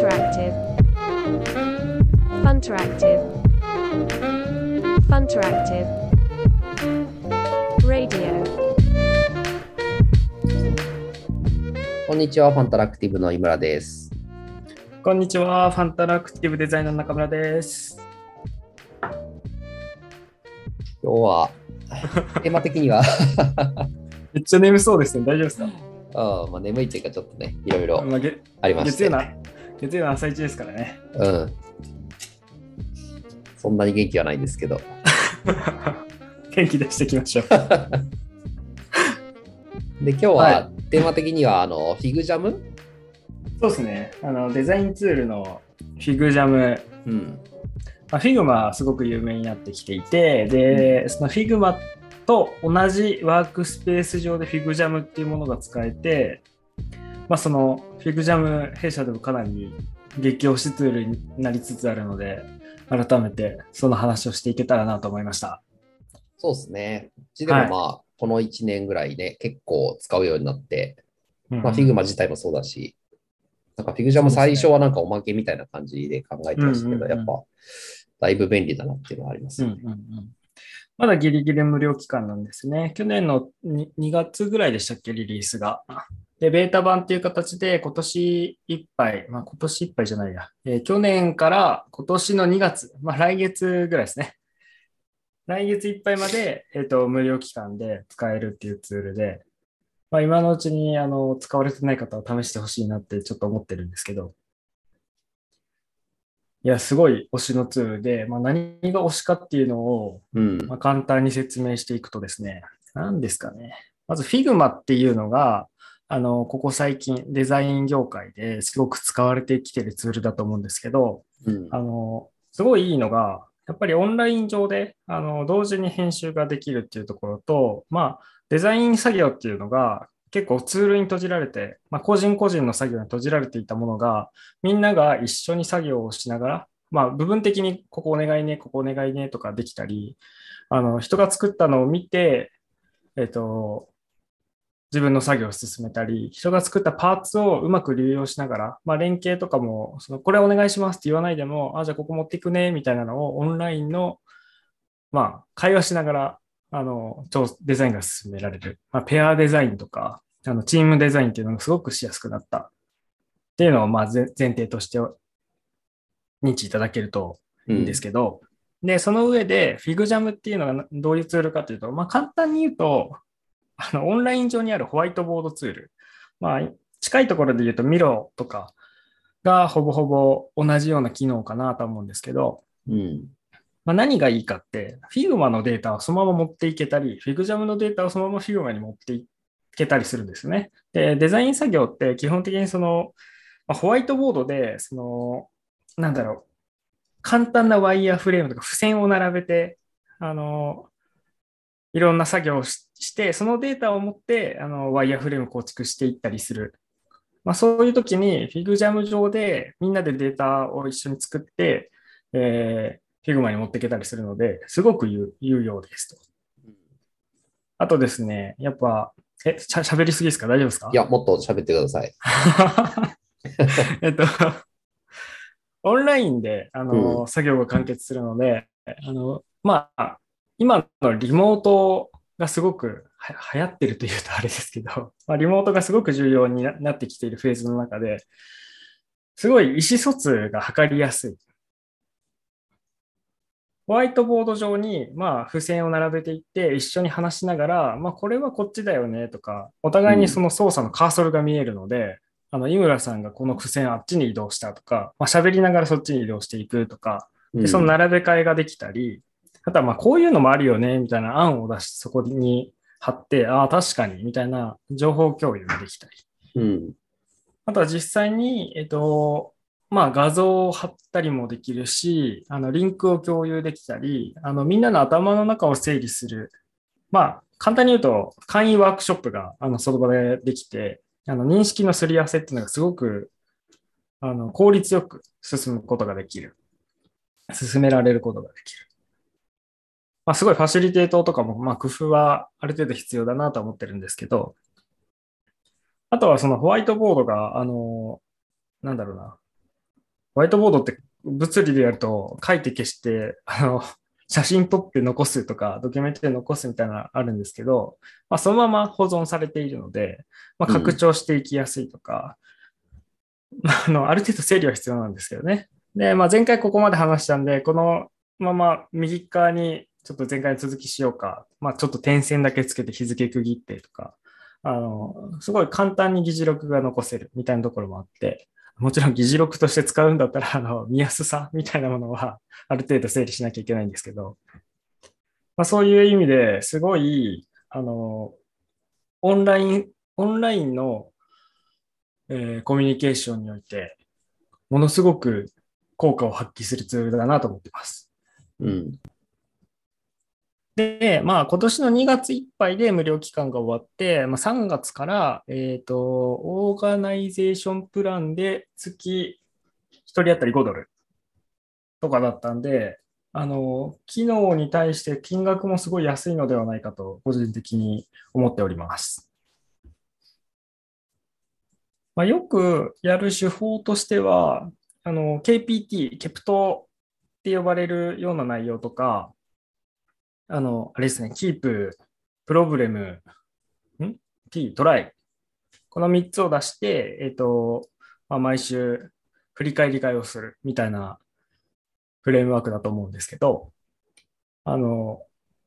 Funteractive. Funteractive. Funteractive. Radio. こんにちは、ファンタラクティブの井村です。こんにちは、ファンタラクティブデザイナーの中村です。今日は、テーマ的には？めっちゃ眠そうですね。大丈夫ですか、あまあ、眠いっていうか、ちょっとね、いろいろまあ、げありまして。月曜な月曜の朝一ですからね。うん。そんなに元気はないんですけど。元気出していきましょう。で、今日は、はテーマ的には、あの、 FigJam？そうですね。あのデザインツールの FigJam、うん。まあ、 Figma はすごく有名になってきていて、で、その Figmaと同じワークスペース上で FigJam っていうものが使えて、まあ、その FigJam 弊社でもかなり激推しツールになりつつあるので、改めてその話をしていけたらなと思いました。そうですね。うちでもまあ、この1年ぐらいね、結構使うようになって、まあ、 Figma 自体もそうだし、なんか FigJam 最初はなんかおまけみたいな感じで考えてましたけど、うんうんうんやっぱ、だいぶ便利だなっていうのはありますよね。うんうんうんまだギリギリ無料期間なんですね。去年の 2, 2月ぐらいでしたっけ、リリースが。で、ベータ版っていう形で今年いっぱい、まあ今年いっぱいじゃないや、えー去年から今年の2月、まあ来月ぐらいですね。来月いっぱいまで、えっ、と、無料期間で使えるっていうツールで、まあ今のうちにあの使われてない方は試してほしいなってちょっと思ってるんですけど、いや、すごい推しのツールで、まあ、何が推しかっていうのを、うん。まあ、簡単に説明していくとですね、何ですかね。まず Figma っていうのが、あの、ここ最近デザイン業界ですごく使われてきてるツールだと思うんですけど、うん。あの、すごいいいのが、やっぱりオンライン上で、あの、同時に編集ができるっていうところと、まあ、デザイン作業っていうのが結構ツールに閉じられて、まあ、個人個人の作業に閉じられていたものが、みんなが一緒に作業をしながら、まあ、部分的にここお願いね、ここお願いねとかできたり、あの、人が作ったのを見て、えっと、自分の作業を進めたり、人が作ったパーツをうまく流用しながら、まあ、連携とかも、そのこれお願いしますって言わないでも、あ、じゃあここ持っていくね、みたいなのをオンラインの、まあ、会話しながら、あの、超デザインが進められる。まあ、ペアデザインとか、あの、チームデザインっていうのがすごくしやすくなった。っていうのを、まあ、ぜ前提として認知いただけるといいんですけど、で、その上で、フィグジャムっていうのがどういうツールかというと、まあ、簡単に言うと、あの、オンライン上にあるホワイトボードツール。まあ、近いところで言うと、ミロとかがほぼほぼ同じような機能かなと思うんですけど、うん。まあ、何がいいかって、Figma のデータをそのまま持っていけたり、FigJam のデータをそのまま Figma に持っていけたりするんですね。で、デザイン作業って基本的にその、まあホワイトボードで、その、なんだろう、簡単なワイヤーフレームとか付箋を並べて、あの、いろんな作業をしして、そのデータを持って、あの、ワイヤーフレーム構築していったりする。まあ、そういう時に FigJam 上でみんなでデータを一緒に作って、えー、Figma に持っていけたりするので、すごく有有用ですと。あとですね、やっぱ、え、しゃ喋りすぎですか？大丈夫ですか？いや、もっと喋ってください。えっと、オンラインで、あの、う作業が完結するので、あの、まあ、今のリモートがすごくは流行ってるというとあれですけど、まあ、リモートがすごく重要にななってきているフェーズの中で、すごい意思疎通が図りやすい。ホワイトボード上に、まあ、付箋を並べていって、一緒に話しながら、まあ、これはこっちだよねとか、お互いにその操作のカーソルが見えるので、あの、井村さんがこの付箋あっちに移動したとか、まあ、喋りながらそっちに移動していくとか、でその並べ替えができたり、あとはまあこういうのもあるよね、みたいな案を出してそこに貼って、ああ、確かに、みたいな情報共有ができたり。うん。あとは実際に、えっと、まあ画像を貼ったりもできるし、あのリンクを共有できたり、あのみんなの頭の中を整理する。まあ簡単に言うと、簡易ワークショップがあのその場でできて、あの認識のすり合わせっていうのがすごくあの効率よく進むことができる。進められることができる。まあ、すごいファシリテートとかも、まあ、工夫はある程度必要だなと思ってるんですけど、あとはそのホワイトボードが、あの、なんだろうな、ホワイトボードって物理でやると書いて消して、あの、写真撮って残すとか、ドキュメントで残すみたいなのあるんですけど、まあ、そのまま保存されているので、まあ、拡張していきやすいとか、うん、あのある程度整理は必要なんですけどね。で、まあ、前回ここまで話したんで、このまま右側にちょっと前回の続きしようか、まあ、ちょっと点線だけつけて日付区切ってとか、あの、すごい簡単に議事録が残せる。みたいなところもあって、もちろん議事録として使うんだったら、あの、見やすさみたいなものは、ある程度整理しなきゃいけないんですけど、まあ、そういう意味ですごい、あの、オンライン、オンラインの、えー、コミュニケーションにおいて、ものすごく効果を発揮するツールだなと思ってます。うん。で、まあ、今年の2月いっぱいで無料期間が終わって、まあ、3月から、えっ、ー、と、 Organization プランで月1人当たり5ドルとかだったんで、あの、機能に対して金額もすごい安いのではないかと、個人的に思っております。まあ、よくやる手法としては、あの、KPT、ケプトって呼ばれるような内容とか、あの、あれですね、キープ、プロブレム、ん ?T、トライ。この3つを出して、えっ、ー、と、まあ、毎週振り返り会をするみたいなフレームワークだと思うんですけど、あの、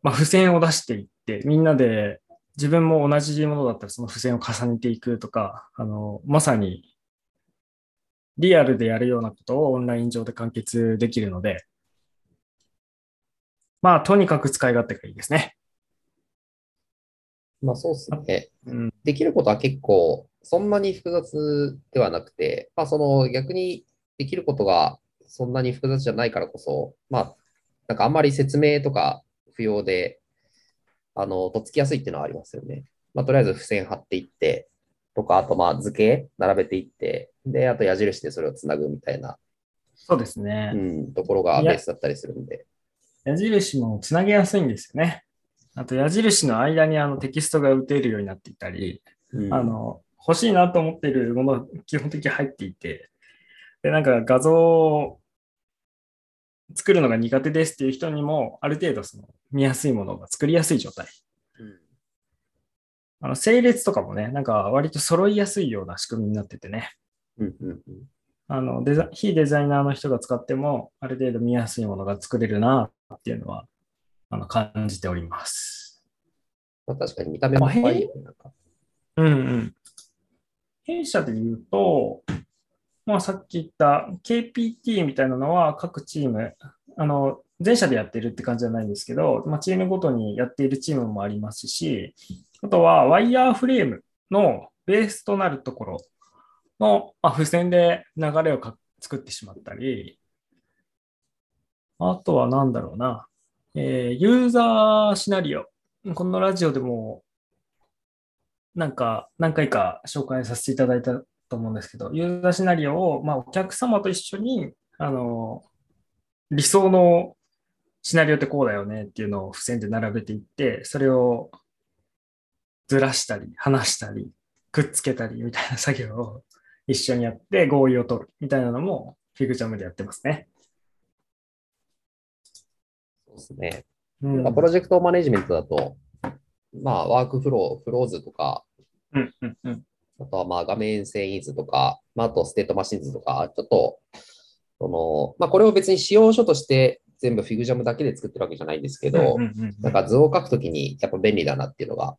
まあ、付箋を出していって、みんなで自分も同じものだったらその付箋を重ねていくとか、あの、まさにリアルでやるようなことをオンライン上で完結できるので、まあ、とにかく使い勝手がいいですね。まあ、そうですね。うん、できることは結構、そんなに複雑ではなくて、まあ、その逆にできることがそんなに複雑じゃないからこそ、まあ、なんかあんまり説明とか不要で、あの、とっつきやすいっていうのはありますよね。まあ、とりあえず付箋貼っていって、とか、あとまあ図形並べていって、で、あと矢印でそれをつなぐみたいな、そうですね。うん、ところがベースだったりするんで。矢印もつなげやすいんですよね。あと矢印の間にあのテキストが打てるようになっていたり、うん、あの欲しいなと思っているもの基本的に入っていて、で、なんか画像を作るのが苦手ですっていう人にも、ある程度その見やすいものが作りやすい状態。うん、あの整列とかもね、なんか割と揃いやすいような仕組みになっててね。うんうんうんあのデザ非デザイナーの人が使っても、ある程度見やすいものが作れるなっていうのはあの感じております。まあ、確かに見た目も可愛い、なんか。うんうん。弊社で言うと、まあ、さっき言った KPT みたいなのは各チーム、あの、全社でやってるって感じじゃないんですけど、まあ、チームごとにやっているチームもありますし、あとはワイヤーフレームのベースとなるところの、まあ、付箋で流れを作ってしまったり、あとは何だろうな、えー、ユーザーシナリオ。このラジオでも、なんか何回か紹介させていただいたと思うんですけど、ユーザーシナリオを、まあ、お客様と一緒に、あの、理想のシナリオってこうだよねっていうのを付箋で並べていって、それをずらしたり、離したり、くっつけたりみたいな作業を一緒にやって合意を取るみたいなのもフィグジャムでやってますね。そうですね。うん、プロジェクトマネジメントだと、まあ、ワークフロー、フローズとか、うんうんうん、あとはまあ画面遷移図とか、まあ、あとステートマシン図とか、ちょっと、その、まあ、これを別に仕様書として全部フィグジャムだけで作ってるわけじゃないんですけど、なんか図を書くときにやっぱ便利だなっていうのが、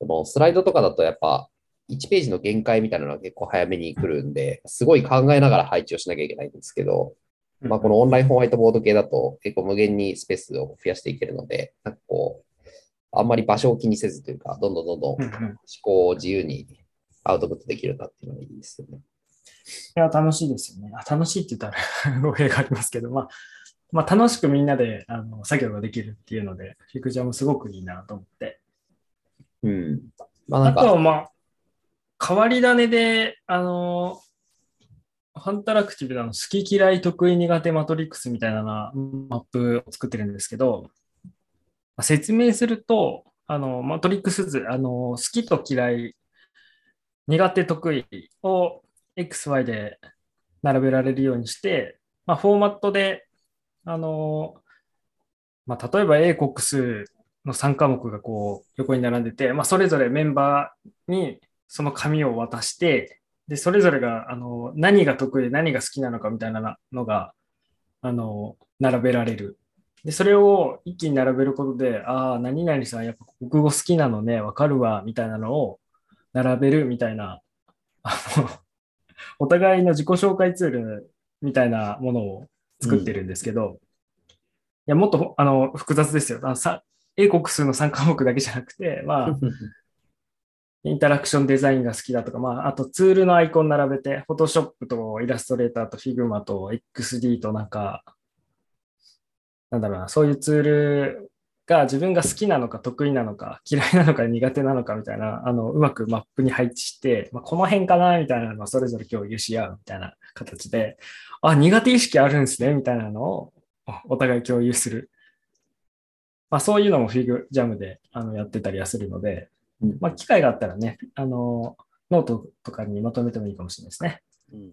そのスライドとかだとやっぱ1ページの限界みたいなのが結構早めに来るんで、すごい考えながら配置をしなきゃいけないんですけど、まあ、このオンラインホワイトボード系だと結構無限にスペースを増やしていけるので、なんかこう、あんまり場所を気にせずというか、どんどんどんどん思考を自由にアウトプットできるなっていうのがいいですよね。いや、楽しいですよね。あ楽しいって言ったら 語弊がありますけど、まあ、まあ、楽しくみんなであの作業ができるっていうので、フィクジャムすごくいいなと思って。うん。まあ、あとは、まあ、変わり種で、あの、ファンタラクティブなの好き嫌い得意苦手マトリックスみたいなマップを作ってるんですけど、説明すると、あの、マトリックス図、あの、好きと嫌い、苦手得意を XY で並べられるようにして、まあ、フォーマットで、あの、まあ、例えば英国数の3科目がこう横に並んでて、まあ、それぞれメンバーにその紙を渡して、で、それぞれが、あの、何が得意で何が好きなのかみたいなのが、あの、並べられる。で、それを一気に並べることで、ああ、何々さんやっぱ国語好きなのね、わかるわ、みたいなのを並べるみたいな、あの、お互いの自己紹介ツールみたいなものを作ってるんですけど、うん、いや、もっと、あの、複雑ですよ。あのさ英国数の3科目だけじゃなくて、まあ、インタラクションデザインが好きだとか、まあ、あとツールのアイコン並べて、フォトショップとイラストレーターと Figma と XD となんか、なんだろうな、そういうツールが自分が好きなのか得意なのか嫌いなのか苦手なのかみたいな、あの、うまくマップに配置して、まあ、この辺かなみたいなのをそれぞれ共有し合うみたいな形で、あ、苦手意識あるんですねみたいなのをお互い共有する。まあ、そういうのも FigJam であのやってたりはするので、まあ、機会があったらね、あの、ノートとかにまとめてもいいかもしれないですね。うん。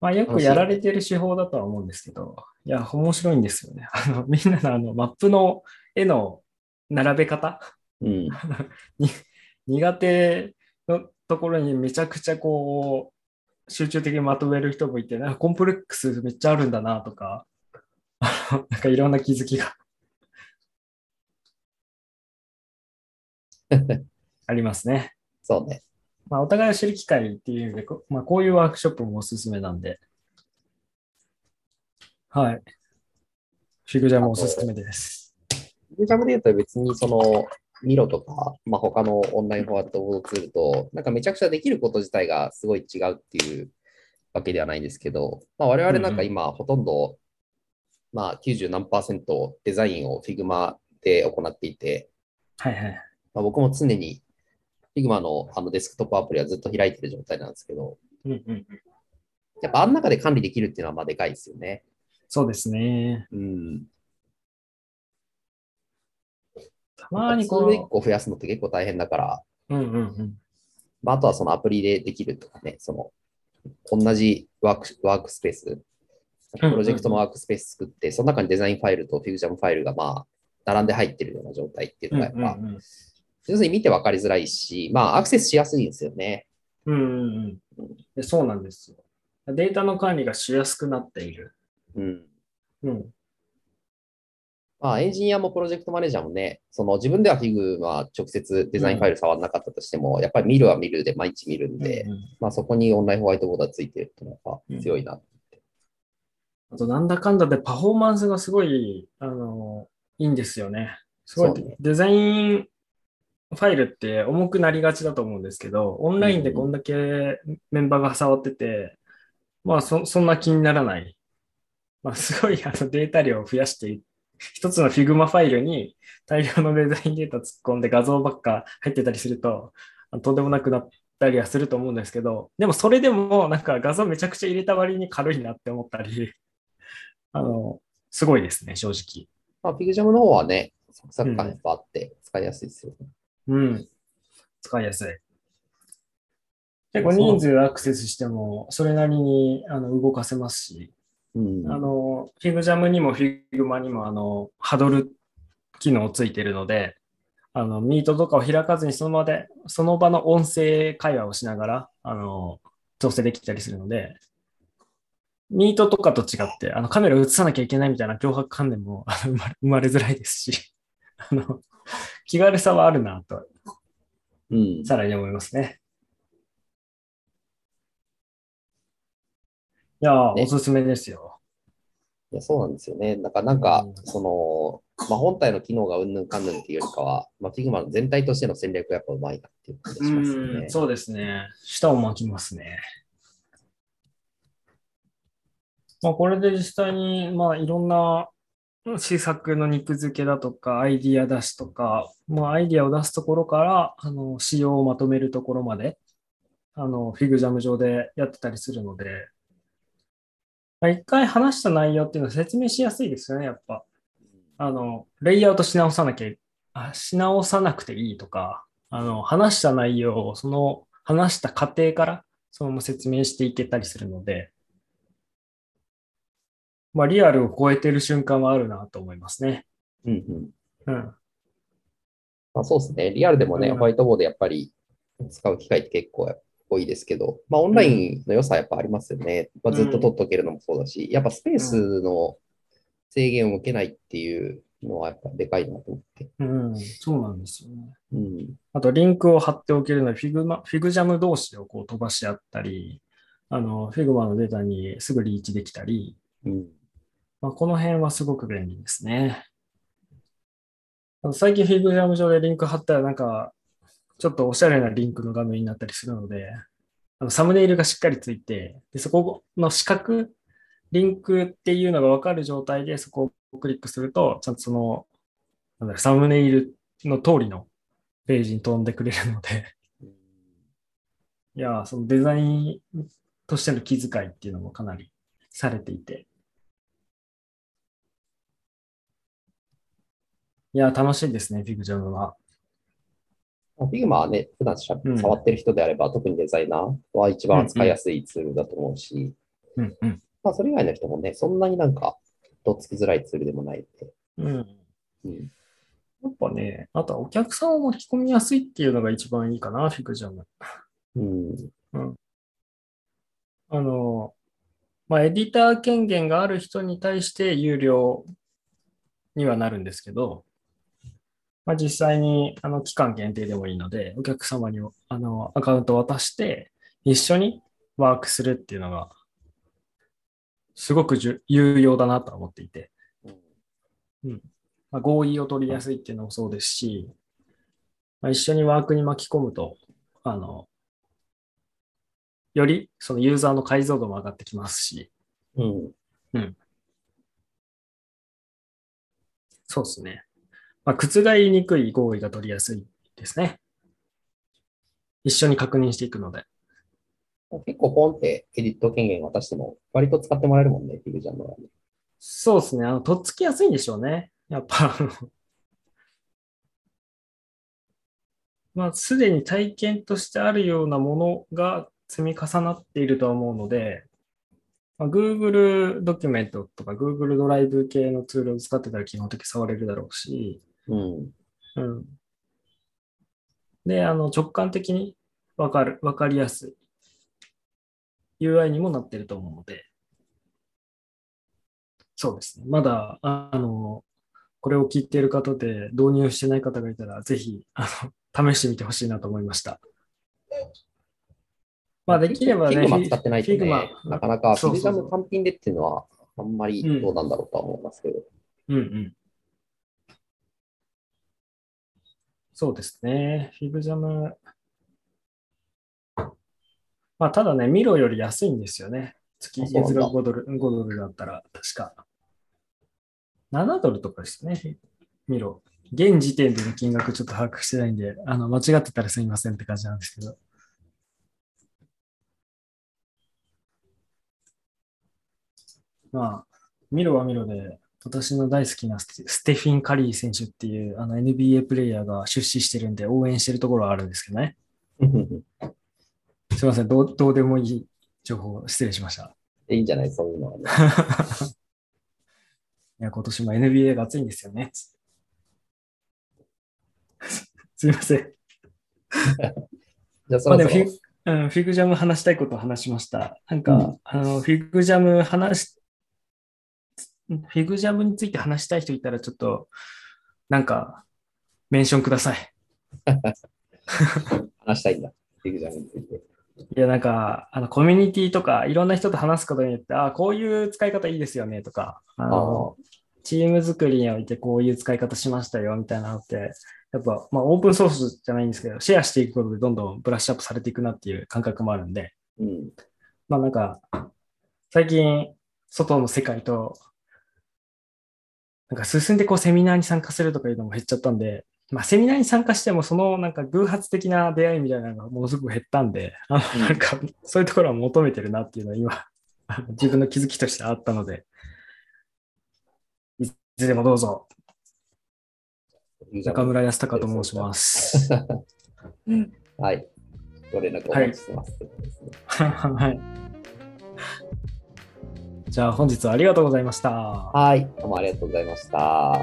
まあ、よくやられてる手法だとは思うんですけど、いや、面白いんですよね。あのみんなのあのマップの絵の並べ方、うん、苦手のところにめちゃくちゃこう、集中的にまとめる人もいて、なんかコンプレックスめっちゃあるんだなとか、なんかいろんな気づきが ありますね。そうね。まあ、お互いを知る機会っていう意味で、まあ、こういうワークショップもおすすめなんで、はい。フィグジャムおすすめです。フィグジャムで言うと別にその、ミロとか、まあ、他のオンラインフォワードツールと、なんかめちゃくちゃできること自体がすごい違うっていうわけではないんですけど、まあ、我々なんか今ほとんど、まあ90何パーセントデザインを Figma で行っていて、はいはい。まあ、僕も常に Figma のあのデスクトップアプリはずっと開いてる状態なんですけど、うんうん、やっぱあん中で管理できるっていうのはまあでかいですよね。そうですね。うん。たまにこう。1個増やすのって結構大変だから、うんうんうんまあ、あとはそのアプリでできるとかね、その同じワークワークスペース、プロジェクトのワークスペース作って、その中にデザインファイルとフィグジャムファイルがまあ並んで入ってるような状態っていうのがやっぱ、うんうんうん要するに見て分かりづらいし、まあ、アクセスしやすいんですよね。うんうんうん、そうなんですよ。データの管理がしやすくなっている。うん。うん。まあ、エンジニアもプロジェクトマネージャーもね、その自分では Fig は直接デザインファイル触らなかったとしても、うん、やっぱり見るは見るで毎日見るんで、うんうん、まあそこにオンラインホワイトボードがついてるっていうのが強いな、うん、あと、なんだかんだでパフォーマンスがすごい、あの、いいんですよね。すごい、ね、デザインファイルって重くなりがちだと思うんですけど、オンラインでこんだけメンバーが触ってて、まあそそんな気にならない。まあ、すごいあのデータ量を増やして、一つの Figma ファイルに大量のデザインデータ突っ込んで画像ばっか入ってたりすると、とんでもなくなったりはすると思うんですけど、でもそれでもなんか画像めちゃくちゃ入れた割に軽いなって思ったり、あの、すごいですね、正直。まあ、 FigJam の方はね、サクサク感いっぱいあって使いやすいですよね。うん。使いやすい。結構人数アクセスしても、それなりにあの動かせますし、うん、あの、 FigJam にも Figma にもあの、ハドル機能ついてるので、あの、ミートとかを開かずにその場で、その場の音声会話をしながら、あの、調整できたりするので、ミートとかと違って、あの、カメラ映さなきゃいけないみたいな脅迫観念も生まれづらいですし、あの、気軽さはあるなと、うん、さらに思いますね。いや、ね、おすすめですよ。いや、そうなんですよね。だからなんか、うん、その、まあ、本体の機能がうんぬんかんぬんっていうよりかは、まあ、Figma の全体としての戦略がやっぱうまいなっていう感じしますね。うそうですね。舌を巻きますね。まあ、これで実際に、まあ、いろんな施策の肉付けだとか、アイディア出しとか、まあ、アイディアを出すところから、あの、仕様をまとめるところまで、あの、フィグジャム上でやってたりするので、まあ、一回話した内容っていうのは説明しやすいですよね、やっぱ。あの、レイアウトし直さなきゃ、あし直さなくていいとか、あの、話した内容を、その話した過程から、そのまま説明していけたりするので、まあ、リアルを超えてる瞬間はあるなと思いますね。うんうん。うん。まあ、そうですね。リアルでもね、うんホワイトボードやっぱり使う機会って結構多いですけど、まあ、オンラインの良さはやっぱありますよね。まあ、ずっと取っとけるのもそうだし、やっぱスペースの制限を受けないっていうのはやっぱでかいなと思って。うん、そうなんですよね。うん。あと、リンクを貼っておけるので、 Figma、FigJam 同士をこう飛ばし合ったり、あの、 Figma のデータにすぐリーチできたり、うん。まあ、この辺はすごく便利ですね。最近 FigJam 上でリンク貼ったらなんか、ちょっとおしゃれなリンクの画面になったりするので、あのサムネイルがしっかりついて、でそこの四角、リンクっていうのがわかる状態でそこをクリックすると、ちゃんとその、なんだろサムネイルの通りのページに飛んでくれるので、いや、そのデザインとしての気遣いっていうのもかなりされていて、いやー、楽しいですね、フィグジャムは。まあ Figma はね、普段しゃうん触ってる人であれば、特にデザイナーは一番使いやすいツールだと思うし、うんうん。まあ、それ以外の人もね、そんなになんか、とっつきづらいツールでもないので。うん。うん。やっぱね、あとはお客さんを巻き込みやすいっていうのが一番いいかな、フィグジャム。うん。あの、まあ、エディター権限がある人に対して有料にはなるんですけど、まあ、実際にあの期間限定でもいいので、お客様にあのアカウントを渡して、一緒にワークするっていうのが、すごくじゅ有用だなとは思っていて、まあ、合意を取りやすいっていうのもそうですし、まあ、一緒にワークに巻き込むと、あの、よりそのユーザーの解像度も上がってきますし、うん。そうですね。まあ、覆りにくい合意が取りやすいですね。一緒に確認していくので。結構ポンってエディット権限渡しても、割と使ってもらえるもんね、フィグジャムはね。そうですね。あの、とっつきやすいんでしょうね。やっぱ、まあ、すでに体験としてあるようなものが積み重なっているとは思うので、まあ、Google ドキュメントとか Google ドライブ系のツールを使ってたら基本的に触れるだろうし、うん。うん。で、あの、直感的にわかる、わかりやすい UI にもなってると思うので、そうですね。まだ、ああの、これを聞いている方で導入してない方がいたら、ぜひ、あの、試してみてほしいなと思いました。まあ、できればね、 Figma 使ってないとね、なかなかそうそうそう FigJam 単品でっていうのは、あんまりどうなんだろうとは思いますけど。うんうん。そうですね。 FigJam。まあ、ただね、 Miro より安いんですよね。月月額5ドル、5ドルだったら、確か。7ドルとかですね、 Miro。現時点での金額ちょっと把握してないんで、あの、間違ってたらすみませんって感じなんですけど。まあ、ミロはミロで、私の大好きなステフィン・カリー選手っていうあの NBA プレイヤーが出資してるんで応援してるところはあるんですけどね。すいません、どうどうでもいい情報失礼しました。いいんじゃないそういうのはね。いや、今年も NBA が熱いんですよね。すいません。じゃあそまあでもフィうん、フィグジャム話したいことを話しました。なんか、うんあの、フィグジャム話し、フィグジャムについて話したい人いたら、ちょっと、なんか、メンションください。話したいんだ。フィグジャムについて。いや、なんか、あの、コミュニティとか、いろんな人と話すことによって、あこういう使い方いいですよね、とか、あの、チーム作りにおいてこういう使い方しましたよ、みたいなのって、やっぱ、まあ、オープンソースじゃないんですけど、シェアしていくことでどんどんブラッシュアップされていくなっていう感覚もあるんで、うん。まあなんか、最近、外の世界と、なんか進んでこうセミナーに参加するとかいうのも減っちゃったんで、まあセミナーに参加してもそのなんか偶発的な出会いみたいなのがものすごく減ったんで、あうんのなんかそういうところを求めてるなっていうのは今、自分の気づきとしてあったので、いつでもどうぞ、中村康隆と申します。はい。ご連絡お待ちしてます。はい。じじゃあ本日はありがとうございました。はい。どうもありがとうございました。